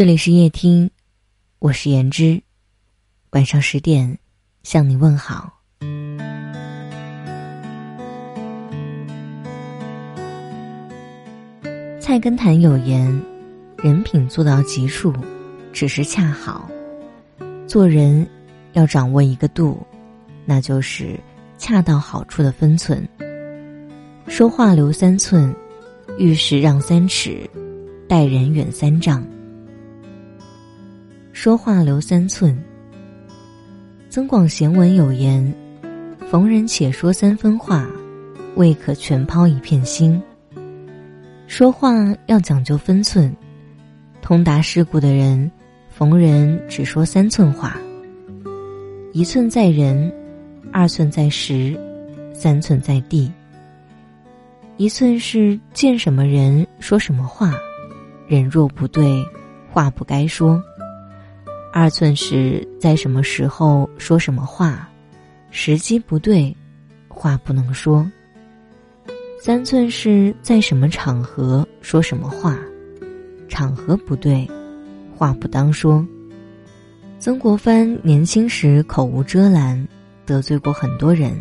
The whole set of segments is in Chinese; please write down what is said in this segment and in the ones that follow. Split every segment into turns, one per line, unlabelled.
这里是夜听，我是言之，晚上十点向你问好。菜根谭有言：“人品做到极处，只是恰好。做人要掌握一个度，那就是恰到好处的分寸。说话留三寸，遇事让三尺，待人远三丈。”说话留三寸。增广贤文有言：“逢人且说三分话，未可全抛一片心。”说话要讲究分寸，通达世故的人，逢人只说三寸话。一寸在人，二寸在时，三寸在地。一寸是见什么人说什么话，人若不对，话不该说。二寸是在什么时候说什么话，时机不对，话不能说。三寸是在什么场合说什么话，场合不对，话不当说。曾国藩年轻时口无遮拦，得罪过很多人。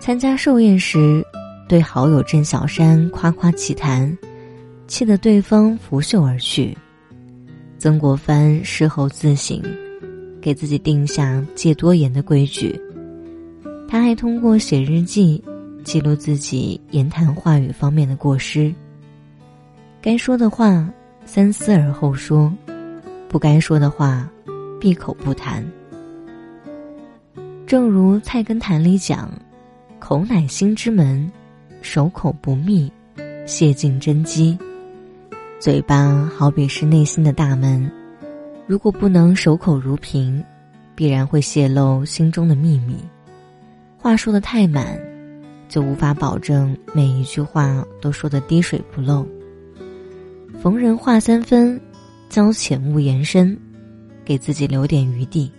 参加寿宴时，对好友郑小山夸夸其谈，气得对方拂袖而去。曾国藩事后自省，给自己定下戒多言的规矩。他还通过写日记记录自己言谈话语方面的过失。该说的话三思而后说，不该说的话闭口不谈。正如《菜根谭》里讲：“口乃心之门，守口不密，泄尽真机。”嘴巴好比是内心的大门，如果不能守口如瓶，必然会泄露心中的秘密。话说的太满，就无法保证每一句话都说的滴水不漏。逢人话三分，交浅勿言深，给自己留点余地。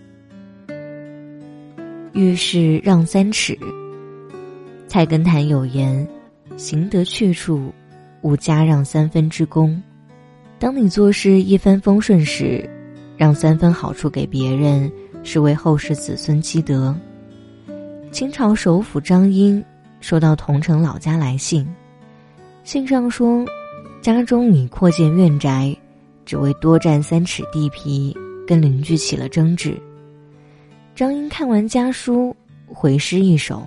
遇事让三尺。菜根谭有言：“行得去处，勿加让三分之功。”当你做事一帆风顺时，让三分好处给别人，是为后世子孙积德。清朝首辅张英收到桐城老家来信，信上说，家中拟扩建院宅，只为多占三尺地皮，跟邻居起了争执。张英看完家书，回诗一首：“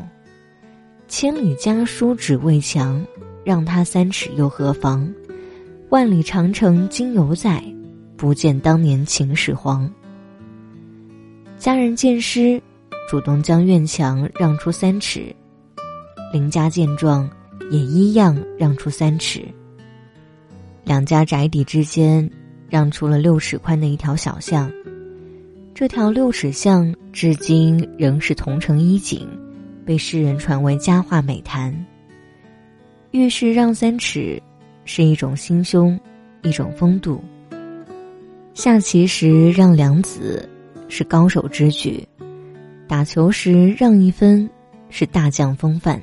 千里家书只为墙，让他三尺又何妨？”万里长城今犹在，不见当年秦始皇。家人见诗，主动将院墙让出三尺；邻家见状，也一样让出三尺。两家宅邸之间，让出了六尺宽的一条小巷。这条六尺巷至今仍是桐城一景，被世人传为佳话美谈。遇事让三尺。是一种心胸，一种风度。下棋时让两子是高手之举，打球时让一分是大将风范，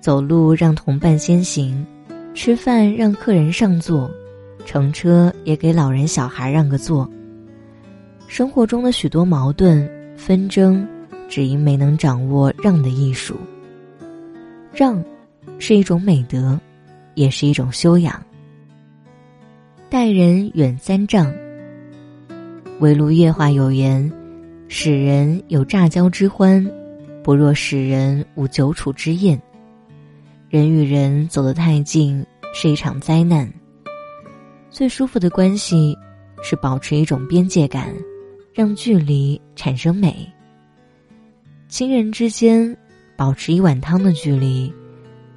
走路让同伴先行，吃饭让客人上座，乘车也给老人小孩让个座。生活中的许多矛盾纷争，只因没能掌握让的艺术。让，是一种美德。也是一种修养。待人远三丈。围炉夜话有言：“使人有乍交之欢，不若使人无久处之厌。”人与人走得太近是一场灾难。最舒服的关系是保持一种边界感，让距离产生美。亲人之间保持一碗汤的距离。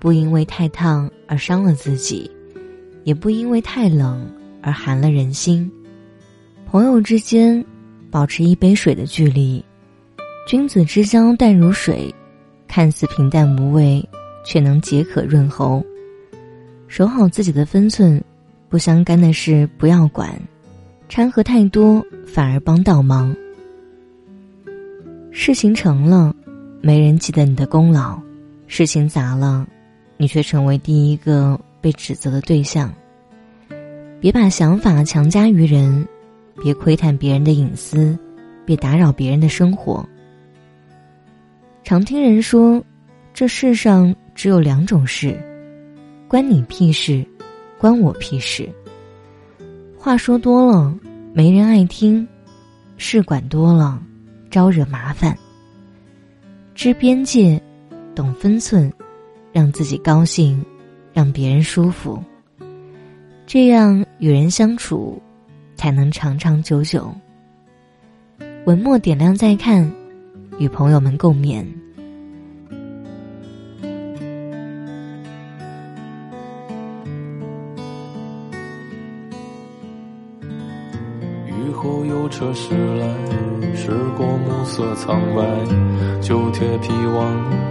不因为太烫而伤了自己，也不因为太冷而寒了人心。朋友之间，保持一杯水的距离。君子之交淡如水，看似平淡无味，却能解渴润喉。守好自己的分寸，不相干的事不要管，掺和太多反而帮倒忙。事情成了，没人记得你的功劳；事情砸了。你却成为第一个被指责的对象。别把想法强加于人，别窥探别人的隐私，别打扰别人的生活。常听人说，这世上只有两种事，关你屁事，关我屁事。话说多了，没人爱听；事管多了，招惹麻烦。知边界，懂分寸，让自己高兴，让别人舒服。这样与人相处，才能长长久久。文末点亮再看，与朋友们共勉。
雨后有车驶来，驶过暮色苍白，旧铁皮往，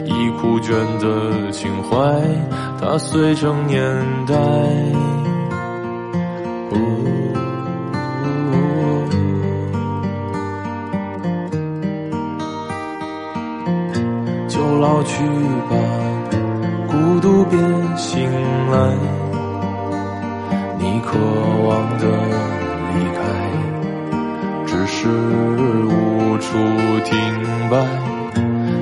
枯卷的情怀，它碎成年代。就老去吧，孤独别醒来，你渴望的。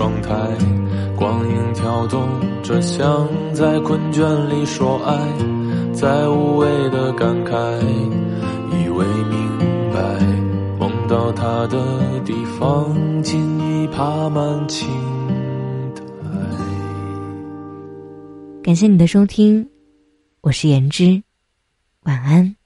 窗台，光影跳动着，像在困倦里说爱，在无谓的感慨，以为明白，梦到他的地方，尽已爬满青苔。
感谢你的收听，我是言之，晚安。